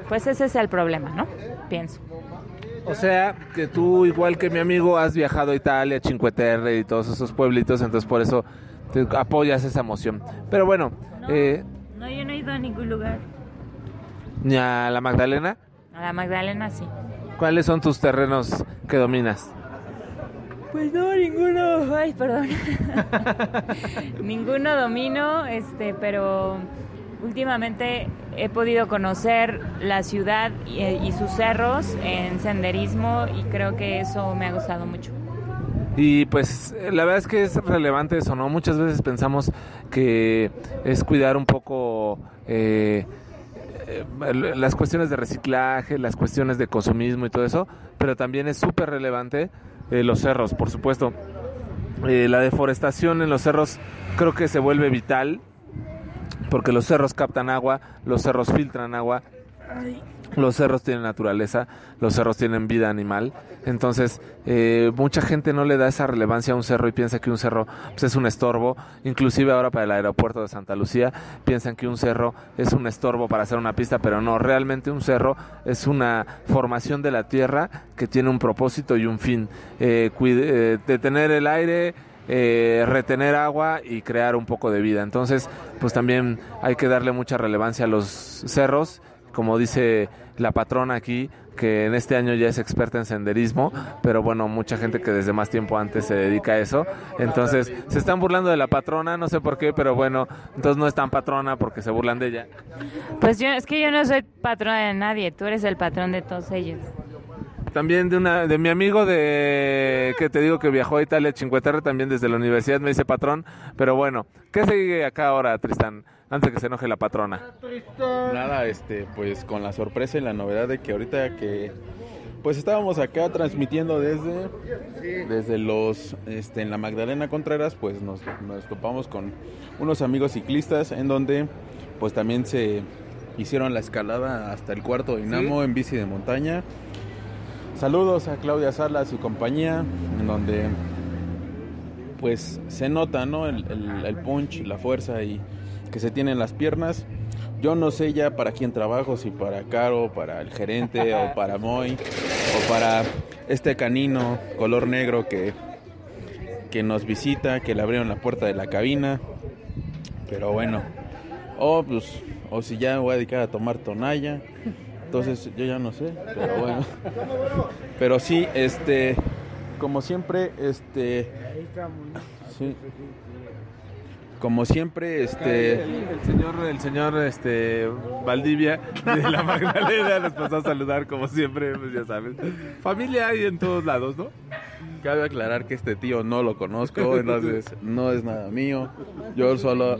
pues ese es el problema, ¿no? Pienso. O sea, que tú, igual que mi amigo, has viajado a Italia, Cinque Terre y todos esos pueblitos, entonces por eso te apoyas esa emoción. Pero bueno, eh, no, yo no he ido a ningún lugar. ni a la Magdalena, A la Magdalena sí. ¿cuáles son tus terrenos que dominas? Pues no, ninguno. Ay, perdón. ninguno domino, este, pero últimamente he podido conocer la ciudad y, y sus cerros en senderismo y creo que eso me ha gustado mucho. Y pues la verdad es que es relevante eso, ¿no? Muchas veces pensamos que es cuidar un poco... Eh, eh, las cuestiones de reciclaje, las cuestiones de consumismo y todo eso, pero también es súper relevante eh, los cerros, por supuesto. Eh, la deforestación en los cerros creo que se vuelve vital porque los cerros captan agua, los cerros filtran agua, los cerros tienen naturaleza, los cerros tienen vida animal. Entonces, eh, mucha gente no le da esa relevancia a un cerro y piensa que un cerro pues, es un estorbo. Inclusive ahora para el aeropuerto de Santa Lucía piensan que un cerro es un estorbo para hacer una pista, pero no, realmente un cerro es una formación de la tierra que tiene un propósito y un fin. Eh, eh detener el aire, eh, retener agua y crear un poco de vida. Entonces, pues también hay que darle mucha relevancia a los cerros, como dice la patrona aquí, que en este año ya es experta en senderismo, pero bueno, mucha gente que desde más tiempo antes se dedica a eso. Entonces, se están burlando de la patrona, no sé por qué, pero bueno, entonces no es tan patrona porque se burlan de ella. Pues yo, es que yo no soy patrona de nadie, tú eres el patrón de todos ellos también de una de mi amigo de que te digo que viajó a Italia, Cinqueterre, también desde la universidad me dice patrón, pero bueno, ¿qué sigue acá ahora, Tristan? Antes que se enoje la patrona. Nada, este, pues con la sorpresa y la novedad de que ahorita que pues estábamos acá transmitiendo desde desde los este en la Magdalena Contreras, pues nos, nos topamos con unos amigos ciclistas en donde pues también se hicieron la escalada hasta el cuarto Dinamo en bici de montaña. Saludos a Claudia Salas y compañía, en donde pues se nota ¿no? el, el, punch, la fuerza y que se tiene en las piernas. Yo no sé ya para quién trabajo, si para Caro, para el gerente o para Moy o para este canino color negro que, que nos visita, que le abrieron la puerta de la cabina. Pero bueno, o pues, o si ya me voy a dedicar a tomar tonalla. Entonces yo ya no sé, pero bueno. Pero sí, este, como siempre, este, sí. Como siempre, este, el, señor, el señor, este, Valdivia de la Magdalena nos pasó a saludar como siempre, pues ya sabes. Familia hay en todos lados, ¿no? Cabe aclarar que este tío no lo conozco, entonces no es nada mío. Yo solo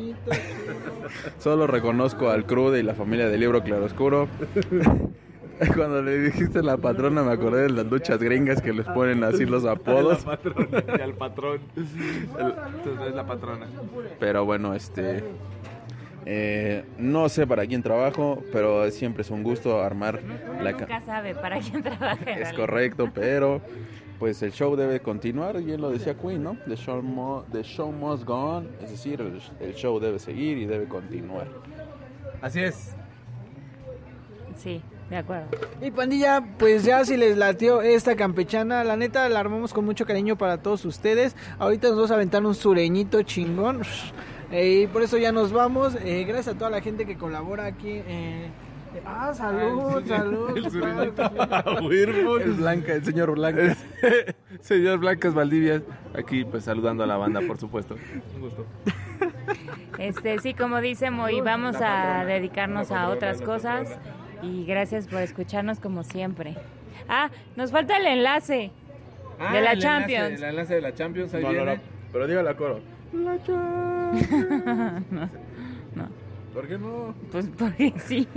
solo reconozco al Crude y la familia del libro Claroscuro. Cuando le dijiste la patrona me acordé de las luchas gringas que les ponen así los apodos. y al patrón. Entonces es la patrona. Pero bueno, este... Eh, no sé para quién trabajo, pero siempre es un gusto armar la... Nunca sabe para quién trabaja. Es correcto, pero pues el show debe continuar, bien lo decía Queen, ¿no? The show, the show must go on, es decir, el, show debe seguir y debe continuar. Así es. Sí, de acuerdo. Y pandilla, pues ya si les latió esta campechana, la neta la armamos con mucho cariño para todos ustedes. Ahorita nos vamos a aventar un sureñito chingón. Eh, y por eso ya nos vamos. Eh, gracias a toda la gente que colabora aquí. Eh, Ah, salud, salud. El El Blanca, el señor Blanca. señor Blancas Valdivia, aquí pues saludando a la banda, por supuesto. Un gusto. Este, sí, como dice Moy, vamos a dedicarnos a otras cosas y gracias por escucharnos como siempre. Ah, nos falta el enlace ah, de la Champions. el enlace de la Champions, ahí pero dígale a coro. La Champions. no. ¿Por qué no? Pues porque sí.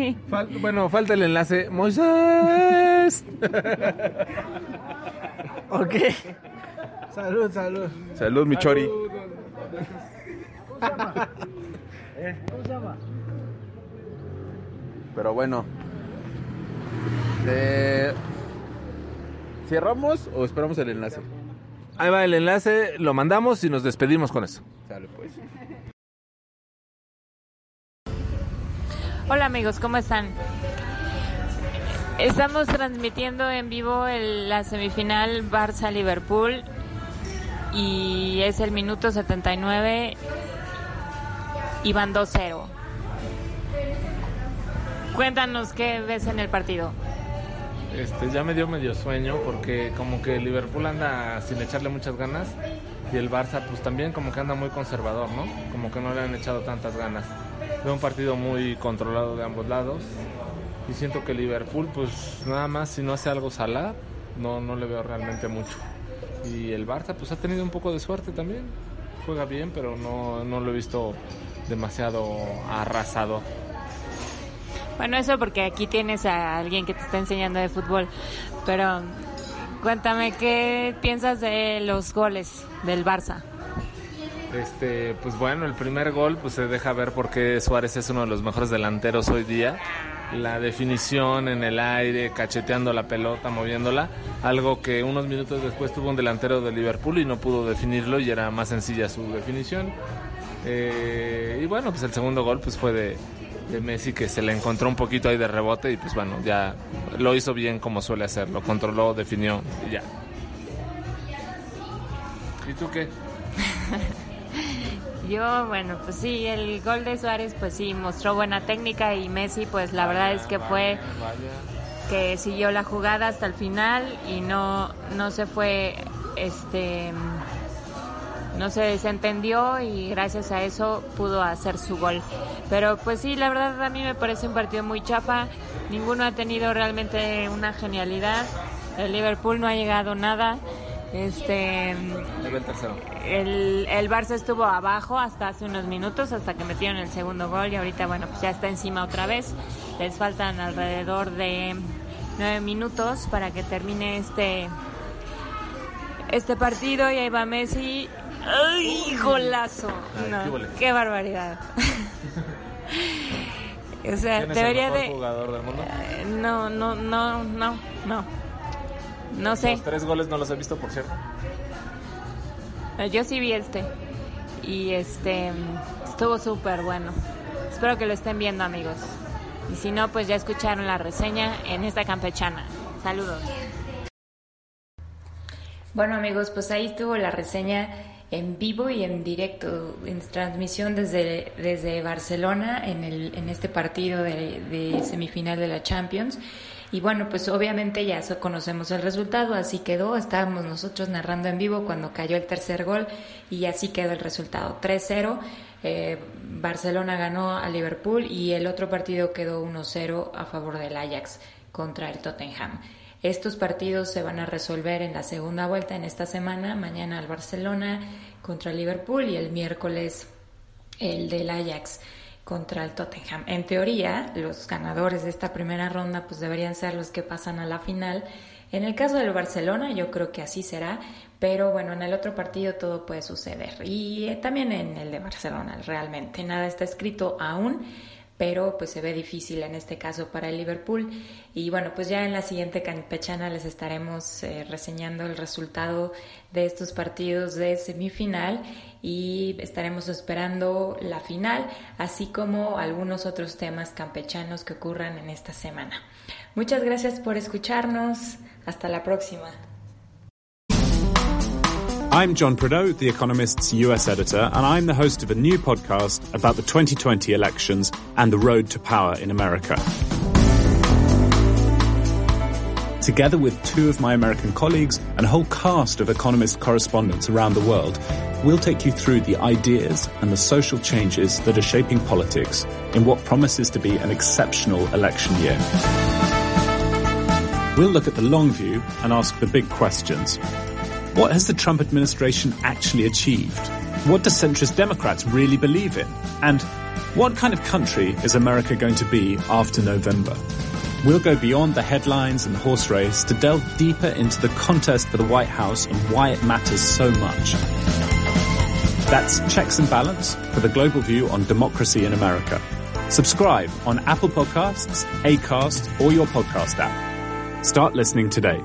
bueno, falta el enlace. Moisés. ok. Salud, salud. Salud, mi chori. ¿Cómo se llama? Pero bueno. ¿Cerramos o esperamos el enlace? Ahí va el enlace, lo mandamos y nos despedimos con eso. Sale pues. Hola amigos, ¿cómo están? Estamos transmitiendo en vivo la semifinal Barça-Liverpool y es el minuto 79 y van 2-0. Cuéntanos qué ves en el partido. Este, ya me dio medio sueño porque como que Liverpool anda sin echarle muchas ganas y el Barça pues también como que anda muy conservador, ¿no? Como que no le han echado tantas ganas. Veo un partido muy controlado de ambos lados y siento que Liverpool pues nada más si no hace algo Salah no, no le veo realmente mucho. Y el Barça pues ha tenido un poco de suerte también. Juega bien, pero no, no lo he visto demasiado arrasado. Bueno, eso porque aquí tienes a alguien que te está enseñando de fútbol. Pero cuéntame, ¿qué piensas de los goles del Barça? Este, pues bueno, el primer gol pues se deja ver por qué Suárez es uno de los mejores delanteros hoy día. La definición en el aire, cacheteando la pelota, moviéndola, algo que unos minutos después tuvo un delantero de Liverpool y no pudo definirlo y era más sencilla su definición. Eh, y bueno, pues el segundo gol pues fue de, de Messi que se le encontró un poquito ahí de rebote y pues bueno, ya lo hizo bien como suele hacerlo, controló, definió y ya. ¿Y tú qué? Yo, bueno, pues sí, el gol de Suárez, pues sí, mostró buena técnica y Messi, pues la verdad es que fue que siguió la jugada hasta el final y no, no se fue, este, no se desentendió y gracias a eso pudo hacer su gol. Pero pues sí, la verdad a mí me parece un partido muy chafa, ninguno ha tenido realmente una genialidad, el Liverpool no ha llegado nada. Este, el tercero. El, el Barça estuvo abajo hasta hace unos minutos, hasta que metieron el segundo gol y ahorita, bueno, pues ya está encima otra vez. Les faltan alrededor de nueve minutos para que termine este este partido y ahí va Messi. ¡Ay, golazo! No, qué barbaridad. o sea, ¿Quién es debería el mejor de jugador del mundo? Eh, no, no, no, no, no. No sé. Los tres goles no los he visto, por cierto. Yo sí vi este. Y este estuvo súper bueno. Espero que lo estén viendo, amigos. Y si no, pues ya escucharon la reseña en esta campechana. Saludos. Bueno, amigos, pues ahí estuvo la reseña en vivo y en directo, en transmisión desde, desde Barcelona en, el, en este partido de, de semifinal de la Champions. Y bueno, pues obviamente ya conocemos el resultado, así quedó, estábamos nosotros narrando en vivo cuando cayó el tercer gol y así quedó el resultado, 3-0. eh, Barcelona ganó a Liverpool y el otro partido quedó 1-0 a favor del Ajax contra el Tottenham. Estos partidos se van a resolver en la segunda vuelta en esta semana, mañana el Barcelona contra Liverpool y el miércoles el del Ajax contra el Tottenham. En teoría, los ganadores de esta primera ronda pues deberían ser los que pasan a la final. En el caso del Barcelona, yo creo que así será, pero bueno, en el otro partido todo puede suceder. Y eh, también en el de Barcelona, realmente. Nada está escrito aún, pero pues se ve difícil en este caso para el Liverpool. Y bueno, pues ya en la siguiente campechana les estaremos eh, reseñando el resultado de estos partidos de semifinal y estaremos esperando la final, así como algunos otros temas campechanos que ocurran en esta semana. Muchas gracias por escucharnos. Hasta la próxima. I'm John Prideaux, The Economist's US editor, and I'm the host of a new podcast about the 2020 elections and the road to power in America. Together with two of my American colleagues and a whole cast of Economist correspondents around the world, we'll take you through the ideas and the social changes that are shaping politics in what promises to be an exceptional election year. We'll look at the long view and ask the big questions. What has the Trump administration actually achieved? What do centrist Democrats really believe in? And what kind of country is America going to be after November? We'll go beyond the headlines and the horse race to delve deeper into the contest for the White House and why it matters so much. That's Checks and Balance for the global view on democracy in America. Subscribe on Apple Podcasts, Acast, or your podcast app. Start listening today.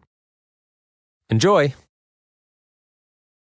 Enjoy!